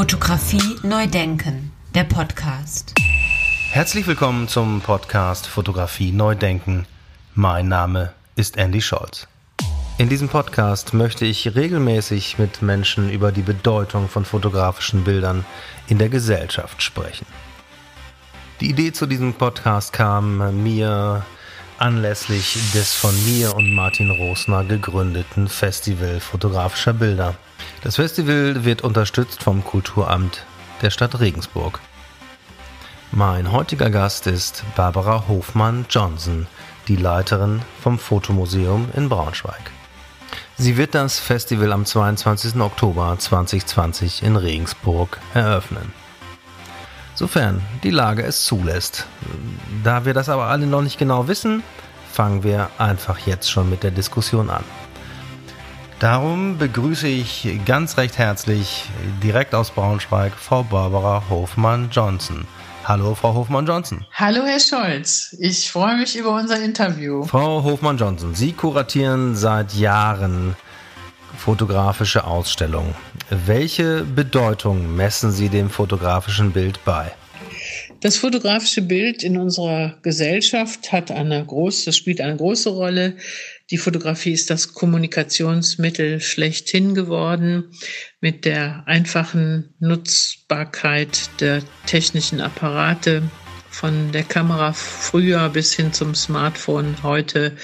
Fotografie neu denken, der Podcast. Herzlich willkommen zum Podcast Fotografie neu denken. Mein Name ist Andy Scholz. In diesem Podcast möchte ich regelmäßig mit Menschen über die Bedeutung von fotografischen Bildern in der Gesellschaft sprechen. Die Idee zu diesem Podcast kam mir anlässlich des von mir und Martin Rosner gegründeten Festival fotografischer Bilder. Das Festival wird unterstützt vom Kulturamt der Stadt Regensburg. Mein heutiger Gast ist Barbara Hofmann-Johnson, die Leiterin vom Fotomuseum in Braunschweig. Sie wird das Festival am 22. Oktober 2020 in Regensburg eröffnen. Sofern die Lage es zulässt. Da wir das aber alle noch nicht genau wissen, fangen wir einfach jetzt schon mit der Diskussion an. Darum begrüße ich ganz recht herzlich direkt aus Braunschweig Frau Barbara Hofmann-Johnson. Hallo, Frau Hofmann-Johnson. Hallo, Herr Scholz. Ich freue mich über unser Interview. Frau Hofmann-Johnson, Sie kuratieren seit Jahren fotografische Ausstellungen. Welche Bedeutung messen Sie dem fotografischen Bild bei? Das fotografische Bild in unserer Gesellschaft hat eine große, spielt eine große Rolle. Die Fotografie ist das Kommunikationsmittel schlechthin geworden mit der einfachen Nutzbarkeit der technischen Apparate von der Kamera früher bis hin zum Smartphone heute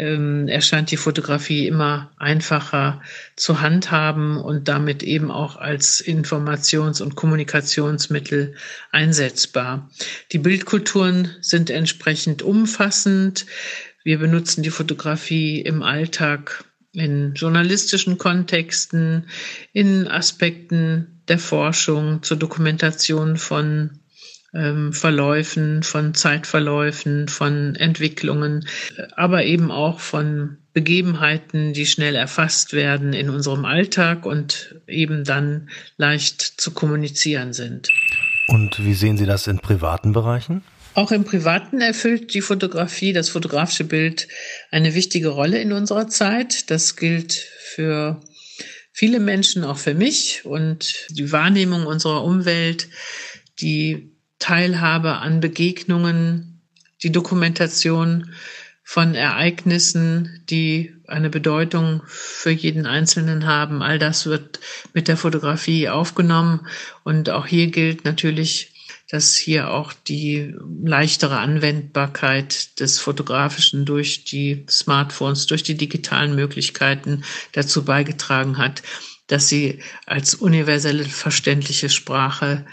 ähm, erscheint die Fotografie immer einfacher zu handhaben und damit eben auch als Informations- und Kommunikationsmittel einsetzbar. Die Bildkulturen sind entsprechend umfassend. Wir benutzen die Fotografie im Alltag in journalistischen Kontexten, in Aspekten der Forschung, zur Dokumentation von ähm, Verläufen, von Zeitverläufen, von Entwicklungen, aber eben auch von Begebenheiten, die schnell erfasst werden in unserem Alltag und eben dann leicht zu kommunizieren sind. Und wie sehen Sie das in privaten Bereichen? Auch im Privaten erfüllt die Fotografie, das fotografische Bild eine wichtige Rolle in unserer Zeit. Das gilt für viele Menschen, auch für mich. Und die Wahrnehmung unserer Umwelt, die Teilhabe an Begegnungen, die Dokumentation von Ereignissen, die eine Bedeutung für jeden Einzelnen haben. All das wird mit der Fotografie aufgenommen. Und auch hier gilt natürlich, dass hier auch die leichtere Anwendbarkeit des Fotografischen durch die Smartphones, durch die digitalen Möglichkeiten dazu beigetragen hat, dass sie als universelle verständliche Sprache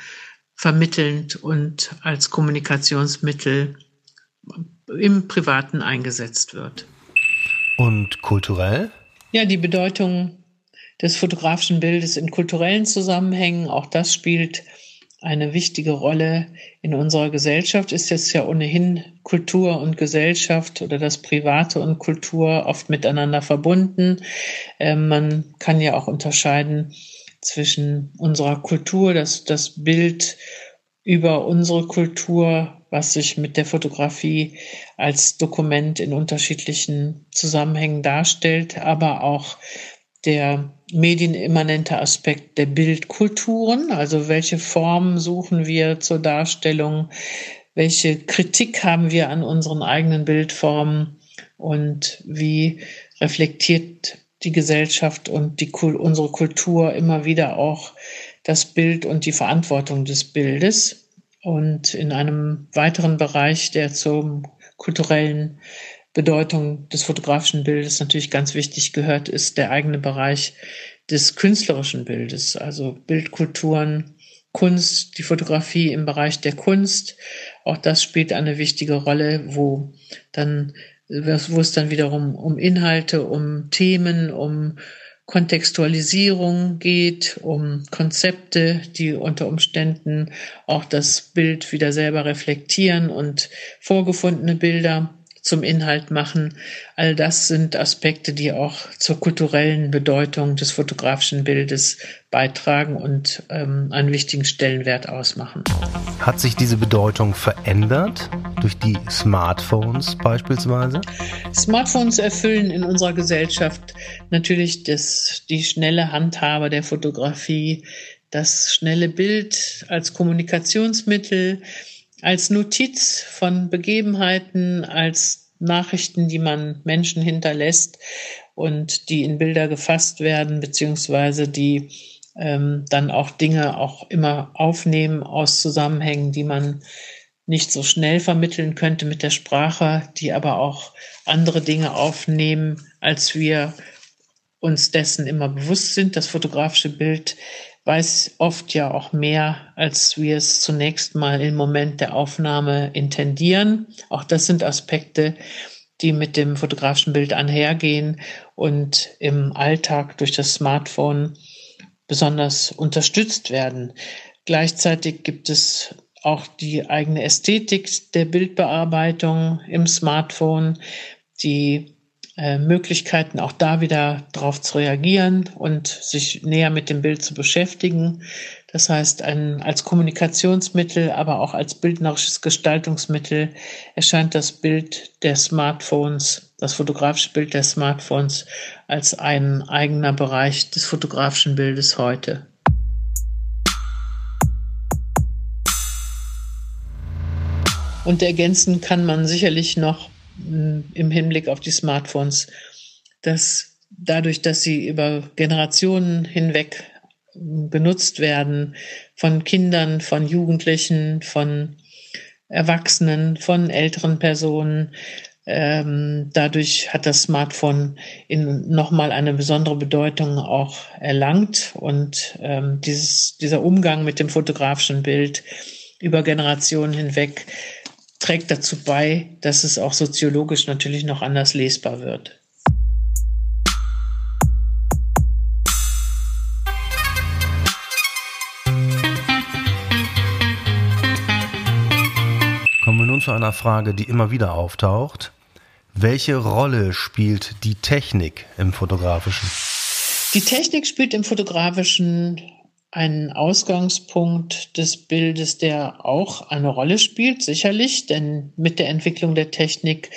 vermittelnd und als Kommunikationsmittel im Privaten eingesetzt wird. Und kulturell? Ja, die Bedeutung des fotografischen Bildes in kulturellen Zusammenhängen, auch das spielt eine wichtige Rolle in unserer Gesellschaft. Ist jetzt ja ohnehin Kultur und Gesellschaft oder das Private und Kultur oft miteinander verbunden. Ähm, man kann ja auch unterscheiden zwischen unserer Kultur, das, das Bild über unsere Kultur, was sich mit der Fotografie als Dokument in unterschiedlichen Zusammenhängen darstellt, aber auch der medienimmanente Aspekt der Bildkulturen, also welche Formen suchen wir zur Darstellung, welche Kritik haben wir an unseren eigenen Bildformen? Und wie reflektiert die Gesellschaft und die, unsere Kultur immer wieder auch das Bild und die Verantwortung des Bildes. Und in einem weiteren Bereich, der zur kulturellen Bedeutung des fotografischen Bildes natürlich ganz wichtig gehört, ist der eigene Bereich des künstlerischen Bildes, also Bildkulturen, Kunst, die Fotografie im Bereich der Kunst. Auch das spielt eine wichtige Rolle, wo dann wo es dann wiederum um Inhalte, um Themen, um Kontextualisierung geht, um Konzepte, die unter Umständen auch das Bild wieder selber reflektieren und vorgefundene Bilder zum Inhalt machen. All das sind Aspekte, die auch zur kulturellen Bedeutung des fotografischen Bildes beitragen und ähm, einen wichtigen Stellenwert ausmachen. Hat sich diese Bedeutung verändert durch die Smartphones beispielsweise? Smartphones erfüllen in unserer Gesellschaft natürlich das, die schnelle Handhabe der Fotografie das schnelle Bild als Kommunikationsmittel, als Notiz von Begebenheiten, als Nachrichten, die man Menschen hinterlässt und die in Bilder gefasst werden, beziehungsweise die ähm, dann auch Dinge auch immer aufnehmen aus Zusammenhängen, die man nicht so schnell vermitteln könnte mit der Sprache, die aber auch andere Dinge aufnehmen, als wir uns dessen immer bewusst sind. Das fotografische Bild weiß oft ja auch mehr, als wir es zunächst mal im Moment der Aufnahme intendieren. Auch das sind Aspekte, die mit dem fotografischen Bild einhergehen und im Alltag durch das Smartphone besonders unterstützt werden. Gleichzeitig gibt es auch die eigene Ästhetik der Bildbearbeitung im Smartphone, die äh, Möglichkeiten, auch da wieder drauf zu reagieren und sich näher mit dem Bild zu beschäftigen. Das heißt, ein, als Kommunikationsmittel, aber auch als bildnerisches Gestaltungsmittel erscheint das Bild der Smartphones, das fotografische Bild der Smartphones als ein eigener Bereich des fotografischen Bildes heute. Und ergänzen kann man sicherlich noch mm, im Hinblick auf die Smartphones, dass dadurch, dass sie über Generationen hinweg genutzt werden, von Kindern, von Jugendlichen, von Erwachsenen, von älteren Personen, ähm, dadurch hat das Smartphone in nochmal eine besondere Bedeutung auch erlangt und ähm, dieses, dieser Umgang mit dem fotografischen Bild über Generationen hinweg trägt dazu bei, dass es auch soziologisch natürlich noch anders lesbar wird. Zu einer Frage, die immer wieder auftaucht. Welche Rolle spielt die Technik im Fotografischen? Die Technik spielt im Fotografischen ein Ausgangspunkt des Bildes, der auch eine Rolle spielt, sicherlich, denn mit der Entwicklung der Technik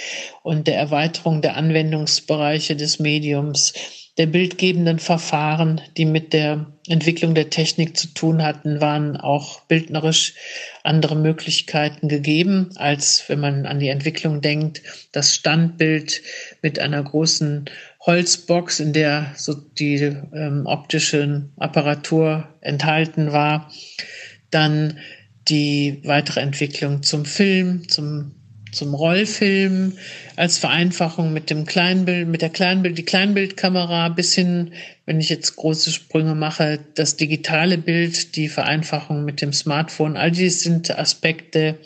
und der Erweiterung der Anwendungsbereiche des Mediums, der bildgebenden Verfahren, die mit der Entwicklung der Technik zu tun hatten, waren auch bildnerisch andere Möglichkeiten gegeben, als wenn man an die Entwicklung denkt, das Standbild mit einer großen Holzbox, in der so die ähm, optische Apparatur enthalten war. Dann die weitere Entwicklung zum Film, zum zum Rollfilm als Vereinfachung mit dem Kleinbild, mit der Kleinbild, die Kleinbildkamera bis hin, wenn ich jetzt große Sprünge mache, das digitale Bild, die Vereinfachung mit dem Smartphone. All dies sind Aspekte,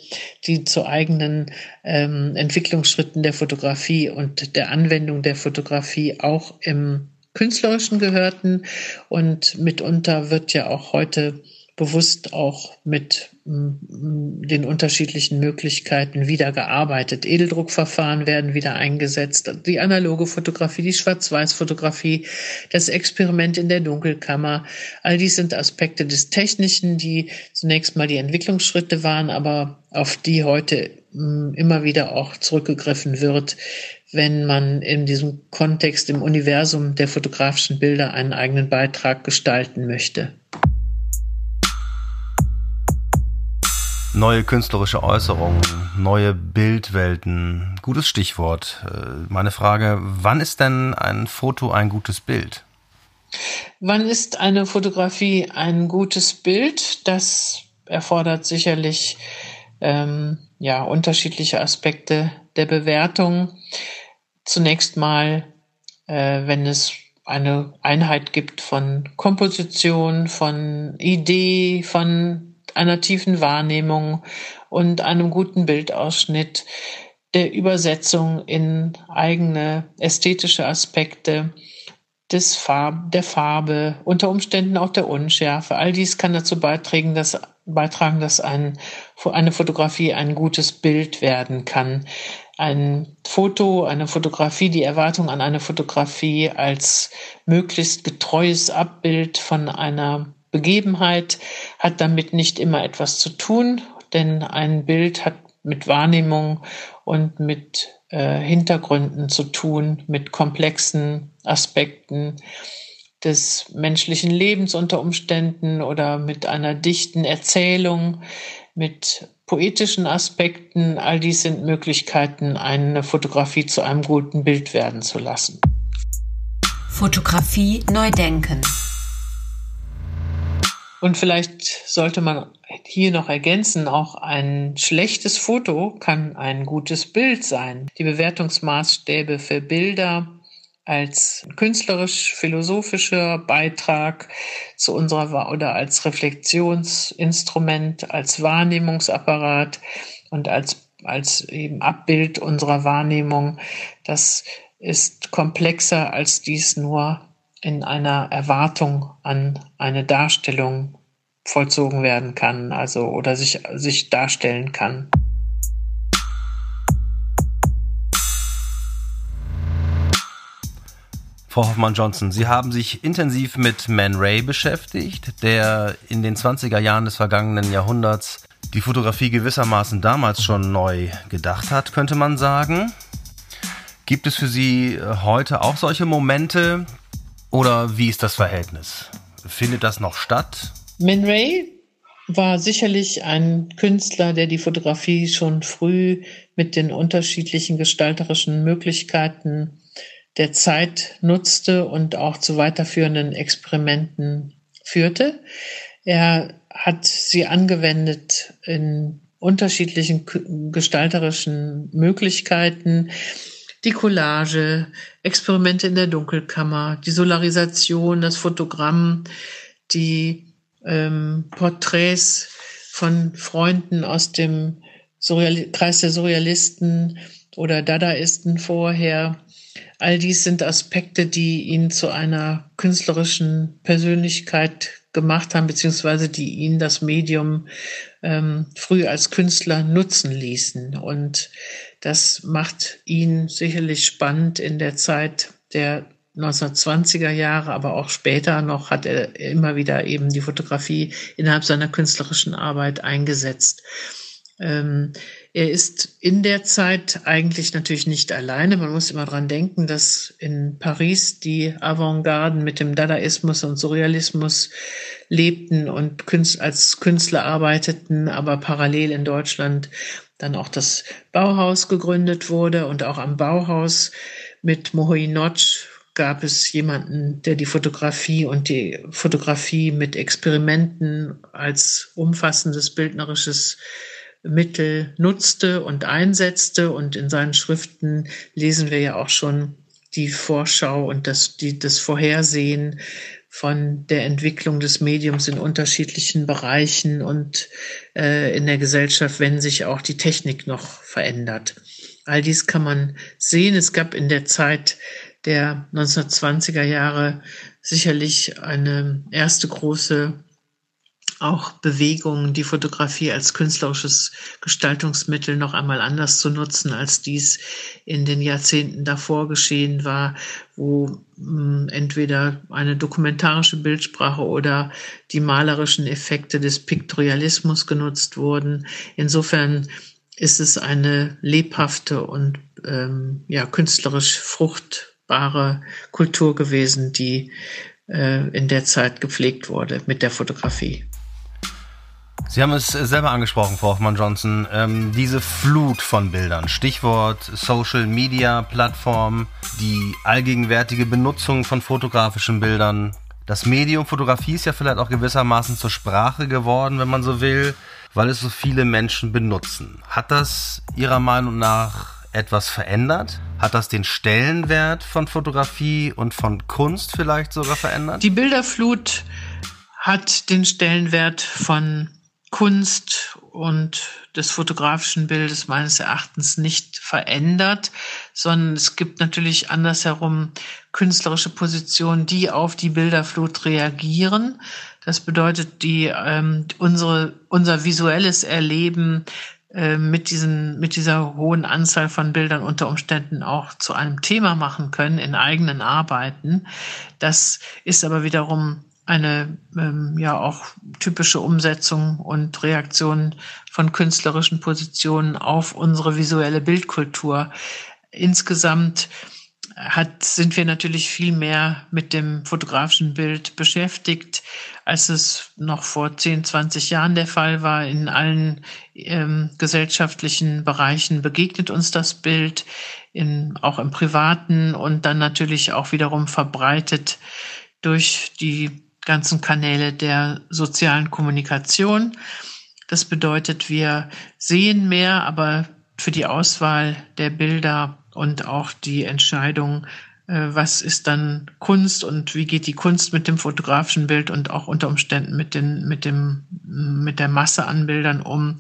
die zu eigenen ähm, Entwicklungsschritten der Fotografie und der Anwendung der Fotografie auch im Künstlerischen gehörten. Und mitunter wird ja auch heute bewusst auch mit den unterschiedlichen Möglichkeiten wieder gearbeitet. Edeldruckverfahren werden wieder eingesetzt, die analoge Fotografie, die Schwarz-Weiß-Fotografie, das Experiment in der Dunkelkammer. All dies sind Aspekte des Technischen, die zunächst mal die Entwicklungsschritte waren, aber auf die heute immer wieder auch zurückgegriffen wird, wenn man in diesem Kontext, im Universum der fotografischen Bilder einen eigenen Beitrag gestalten möchte. Neue künstlerische Äußerungen, neue Bildwelten. Gutes Stichwort. Äh, meine Frage, wann ist denn ein Foto ein gutes Bild? Wann ist eine Fotografie ein gutes Bild? Das erfordert sicherlich ähm, ja, unterschiedliche Aspekte der Bewertung. Zunächst mal, äh, wenn es eine Einheit gibt von Komposition, von Idee, von einer tiefen Wahrnehmung und einem guten Bildausschnitt, der Übersetzung in eigene ästhetische Aspekte des Farb, der Farbe, unter Umständen auch der Unschärfe. All dies kann dazu beitragen, dass, beitragen, dass ein, eine Fotografie ein gutes Bild werden kann. Ein Foto, eine Fotografie, die Erwartung an eine Fotografie als möglichst getreues Abbild von einer Begebenheit hat damit nicht immer etwas zu tun, denn ein Bild hat mit Wahrnehmung und mit äh, Hintergründen zu tun, mit komplexen Aspekten des menschlichen Lebens unter Umständen oder mit einer dichten Erzählung, mit poetischen Aspekten. All dies sind Möglichkeiten, eine Fotografie zu einem guten Bild werden zu lassen. Fotografie neu denken. Und vielleicht sollte man hier noch ergänzen, auch ein schlechtes Foto kann ein gutes Bild sein. Die Bewertungsmaßstäbe für Bilder als künstlerisch-philosophischer Beitrag zu unserer oder als Reflexionsinstrument, als Wahrnehmungsapparat und als, als eben Abbild unserer Wahrnehmung. Das ist komplexer, als dies nur in einer Erwartung an eine Darstellung vollzogen werden kann, also oder sich, sich darstellen kann. Frau Hoffmann-Johnson, Sie haben sich intensiv mit Man Ray beschäftigt, der in den 20er Jahren des vergangenen Jahrhunderts die Fotografie gewissermaßen damals schon neu gedacht hat, könnte man sagen. Gibt es für Sie heute auch solche Momente, oder wie ist das Verhältnis? Findet das noch statt? Man Ray war sicherlich ein Künstler, der die Fotografie schon früh mit den unterschiedlichen gestalterischen Möglichkeiten der Zeit nutzte und auch zu weiterführenden Experimenten führte. Er hat sie angewendet in unterschiedlichen gestalterischen Möglichkeiten die Collage, Experimente in der Dunkelkammer, die Solarisation, das Fotogramm, die ähm, Porträts von Freunden aus dem Surreal Kreis der Surrealisten oder Dadaisten vorher. All dies sind Aspekte, die ihn zu einer künstlerischen Persönlichkeit gemacht haben, beziehungsweise die ihn das Medium ähm, früh als Künstler nutzen ließen. Und das macht ihn sicherlich spannend in der Zeit der 1920er Jahre, aber auch später noch hat er immer wieder eben die Fotografie innerhalb seiner künstlerischen Arbeit eingesetzt. Ähm, er ist in der Zeit eigentlich natürlich nicht alleine. Man muss immer dran denken, dass in Paris die Avantgarden mit dem Dadaismus und Surrealismus lebten und als Künstler arbeiteten, aber parallel in Deutschland dann auch das Bauhaus gegründet wurde und auch am Bauhaus mit Mohoy Notch gab es jemanden, der die Fotografie und die Fotografie mit Experimenten als umfassendes bildnerisches Mittel nutzte und einsetzte. Und in seinen Schriften lesen wir ja auch schon die Vorschau und das, die, das Vorhersehen von der Entwicklung des Mediums in unterschiedlichen Bereichen und äh, in der Gesellschaft, wenn sich auch die Technik noch verändert. All dies kann man sehen. Es gab in der Zeit der 1920er Jahre sicherlich eine erste große auch Bewegungen, die Fotografie als künstlerisches Gestaltungsmittel noch einmal anders zu nutzen, als dies in den Jahrzehnten davor geschehen war, wo hm, entweder eine dokumentarische Bildsprache oder die malerischen Effekte des Piktorialismus genutzt wurden. Insofern ist es eine lebhafte und ähm, ja künstlerisch fruchtbare Kultur gewesen, die äh, in der Zeit gepflegt wurde mit der Fotografie. Sie haben es selber angesprochen, Frau Hoffmann-Johnson, ähm, diese Flut von Bildern, Stichwort Social Media Plattform, die allgegenwärtige Benutzung von fotografischen Bildern. Das Medium Fotografie ist ja vielleicht auch gewissermaßen zur Sprache geworden, wenn man so will, weil es so viele Menschen benutzen. Hat das Ihrer Meinung nach etwas verändert? Hat das den Stellenwert von Fotografie und von Kunst vielleicht sogar verändert? Die Bilderflut hat den Stellenwert von Kunst und des fotografischen Bildes meines Erachtens nicht verändert, sondern es gibt natürlich andersherum künstlerische Positionen, die auf die Bilderflut reagieren. Das bedeutet, die ähm, unsere unser visuelles Erleben äh, mit diesen mit dieser hohen Anzahl von Bildern unter Umständen auch zu einem Thema machen können in eigenen Arbeiten. Das ist aber wiederum eine ähm, ja auch typische Umsetzung und Reaktion von künstlerischen Positionen auf unsere visuelle Bildkultur. Insgesamt hat, sind wir natürlich viel mehr mit dem fotografischen Bild beschäftigt, als es noch vor 10, 20 Jahren der Fall war. In allen ähm, gesellschaftlichen Bereichen begegnet uns das Bild, in, auch im privaten und dann natürlich auch wiederum verbreitet durch die ganzen Kanäle der sozialen Kommunikation. Das bedeutet, wir sehen mehr, aber für die Auswahl der Bilder und auch die Entscheidung, äh, was ist dann Kunst und wie geht die Kunst mit dem fotografischen Bild und auch unter Umständen mit den mit dem mit der Masse an Bildern um.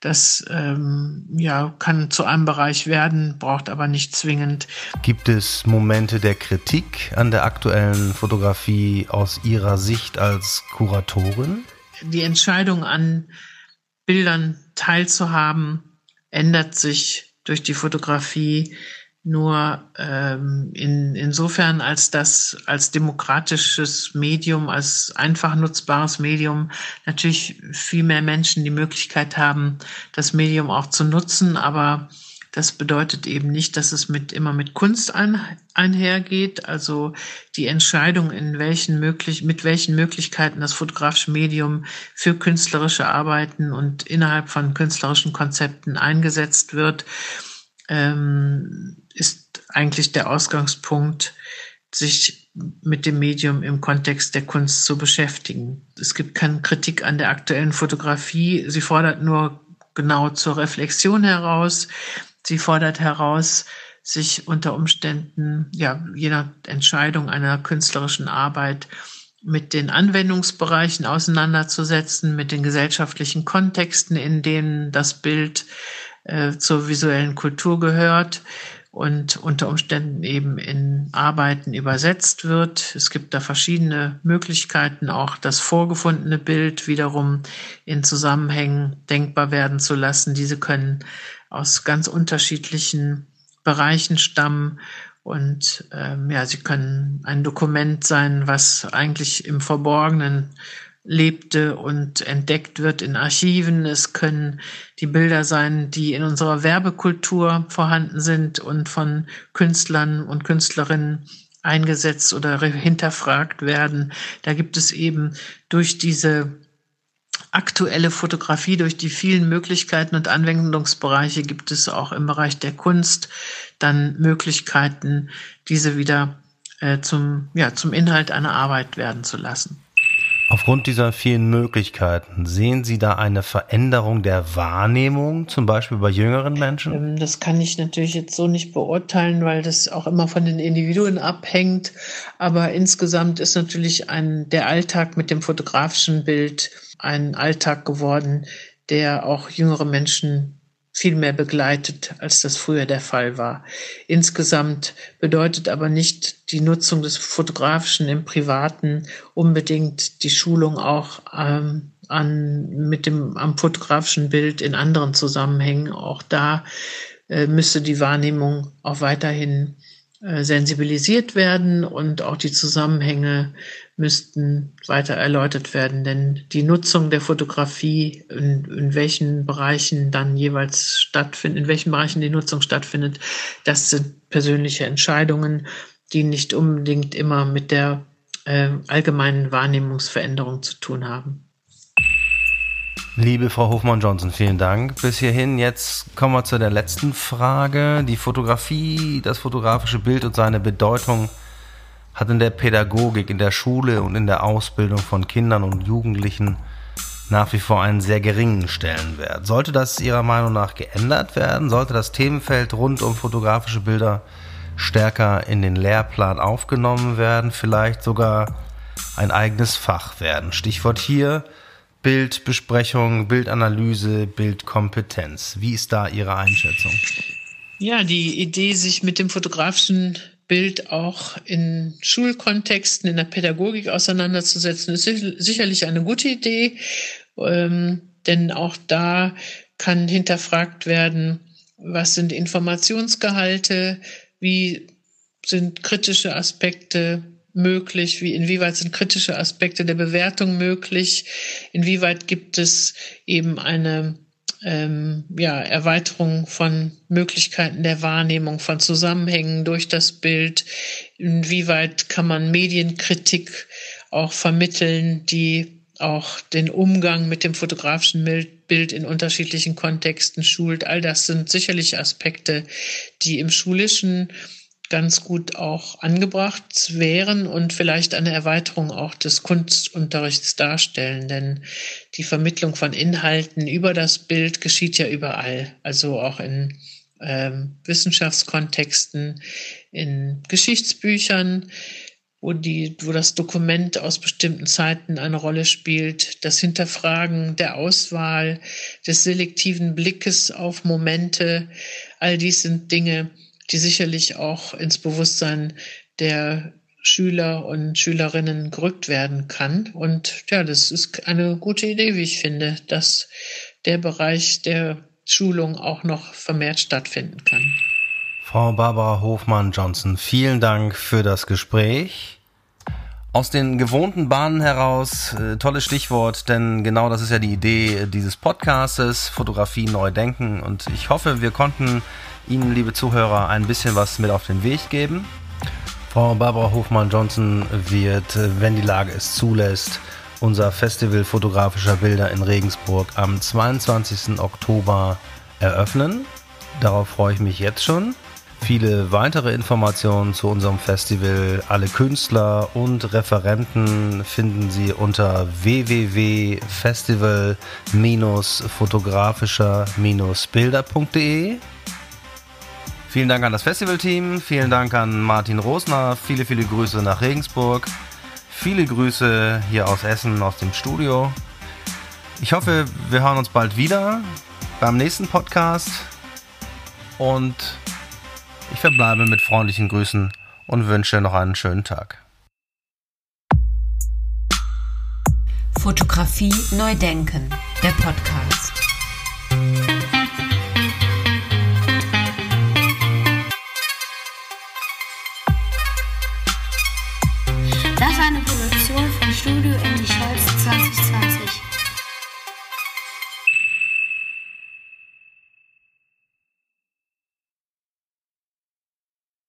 Das ähm, ja kann zu einem Bereich werden, braucht aber nicht zwingend. Gibt es Momente der Kritik an der aktuellen Fotografie aus Ihrer Sicht als Kuratorin? Die Entscheidung an Bildern teilzuhaben ändert sich durch die Fotografie nur ähm, in, insofern, als das als demokratisches Medium, als einfach nutzbares Medium natürlich viel mehr Menschen die Möglichkeit haben, das Medium auch zu nutzen, aber das bedeutet eben nicht, dass es mit, immer mit Kunst ein, einhergeht. Also die Entscheidung, in welchen möglich, mit welchen Möglichkeiten das fotografische Medium für künstlerische Arbeiten und innerhalb von künstlerischen Konzepten eingesetzt wird, ähm, ist eigentlich der Ausgangspunkt, sich mit dem Medium im Kontext der Kunst zu beschäftigen. Es gibt keine Kritik an der aktuellen Fotografie. Sie fordert nur genau zur Reflexion heraus. Sie fordert heraus, sich unter Umständen, ja, je nach Entscheidung einer künstlerischen Arbeit mit den Anwendungsbereichen auseinanderzusetzen, mit den gesellschaftlichen Kontexten, in denen das Bild äh, zur visuellen Kultur gehört und unter Umständen eben in Arbeiten übersetzt wird. Es gibt da verschiedene Möglichkeiten, auch das vorgefundene Bild wiederum in Zusammenhängen denkbar werden zu lassen. Diese können aus ganz unterschiedlichen Bereichen stammen und ähm, ja, sie können ein Dokument sein, was eigentlich im Verborgenen lebte und entdeckt wird in Archiven. Es können die Bilder sein, die in unserer Werbekultur vorhanden sind und von Künstlern und Künstlerinnen eingesetzt oder hinterfragt werden. Da gibt es eben durch diese aktuelle Fotografie, durch die vielen Möglichkeiten und Anwendungsbereiche gibt es auch im Bereich der Kunst dann Möglichkeiten, diese wieder äh, zum, ja, zum Inhalt einer Arbeit werden zu lassen. Aufgrund dieser vielen Möglichkeiten, sehen Sie da eine Veränderung der Wahrnehmung, zum Beispiel bei jüngeren Menschen? Ähm, das kann ich natürlich jetzt so nicht beurteilen, weil das auch immer von den Individuen abhängt. Aber insgesamt ist natürlich ein, der Alltag mit dem fotografischen Bild ein Alltag geworden, der auch jüngere Menschen viel mehr begleitet, als das früher der Fall war. Insgesamt bedeutet aber nicht die Nutzung des Fotografischen im Privaten unbedingt die Schulung auch ähm, an, mit dem, am fotografischen Bild in anderen Zusammenhängen. Auch da äh, müsste die Wahrnehmung auch weiterhin sensibilisiert werden und auch die Zusammenhänge müssten weiter erläutert werden, denn die Nutzung der Fotografie, in, in welchen Bereichen dann jeweils stattfindet, in welchen Bereichen die Nutzung stattfindet, das sind persönliche Entscheidungen, die nicht unbedingt immer mit der äh, allgemeinen Wahrnehmungsveränderung zu tun haben. Liebe Frau Hofmann-Johnson, vielen Dank bis hierhin. Jetzt kommen wir zu der letzten Frage. Die Fotografie, das fotografische Bild und seine Bedeutung hat in der Pädagogik, in der Schule und in der Ausbildung von Kindern und Jugendlichen nach wie vor einen sehr geringen Stellenwert. Sollte das Ihrer Meinung nach geändert werden? Sollte das Themenfeld rund um fotografische Bilder stärker in den Lehrplan aufgenommen werden? Vielleicht sogar ein eigenes Fach werden? Stichwort hier Bildbesprechung, Bildanalyse, Bildkompetenz. Wie ist da Ihre Einschätzung? Ja, die Idee, sich mit dem fotografischen Bild auch in Schulkontexten, in der Pädagogik auseinanderzusetzen, ist sicherlich eine gute Idee, ähm, denn auch da kann hinterfragt werden, was sind Informationsgehalte, wie sind kritische Aspekte möglich, wie inwieweit sind kritische Aspekte der Bewertung möglich, inwieweit gibt es eben eine ähm, ja, Erweiterung von Möglichkeiten der Wahrnehmung von Zusammenhängen durch das Bild. Inwieweit kann man Medienkritik auch vermitteln, die auch den Umgang mit dem fotografischen Bild in unterschiedlichen Kontexten schult. All das sind sicherlich Aspekte, die im schulischen ganz gut auch angebracht wären und vielleicht eine Erweiterung auch des Kunstunterrichts darstellen. Denn die Vermittlung von Inhalten über das Bild geschieht ja überall, also auch in ähm, Wissenschaftskontexten, in Geschichtsbüchern, wo, die, wo das Dokument aus bestimmten Zeiten eine Rolle spielt, das Hinterfragen der Auswahl, des selektiven Blickes auf Momente, all dies sind Dinge, die sicherlich auch ins Bewusstsein der Schüler und Schülerinnen gerückt werden kann. Und ja, das ist eine gute Idee, wie ich finde, dass der Bereich der Schulung auch noch vermehrt stattfinden kann. Frau Barbara Hofmann-Johnson, vielen Dank für das Gespräch. Aus den gewohnten Bahnen heraus, äh, tolles Stichwort, denn genau das ist ja die Idee dieses Podcastes, Fotografie neu denken. Und ich hoffe, wir konnten Ihnen, liebe Zuhörer, ein bisschen was mit auf den Weg geben. Frau Barbara Hofmann-Johnson wird, äh, wenn die Lage es zulässt, unser Festival fotografischer Bilder in Regensburg am 22. Oktober eröffnen. Darauf freue ich mich jetzt schon. Viele weitere Informationen zu unserem Festival, alle Künstler und Referenten finden Sie unter www.festival-fotografischer-bilder.de. Vielen Dank an das Festivalteam, vielen Dank an Martin Rosner, viele, viele Grüße nach Regensburg, viele Grüße hier aus Essen, aus dem Studio. Ich hoffe, wir hören uns bald wieder beim nächsten Podcast. Und ich verbleibe mit freundlichen Grüßen und wünsche noch einen schönen Tag. Fotografie neu denken, der Podcast.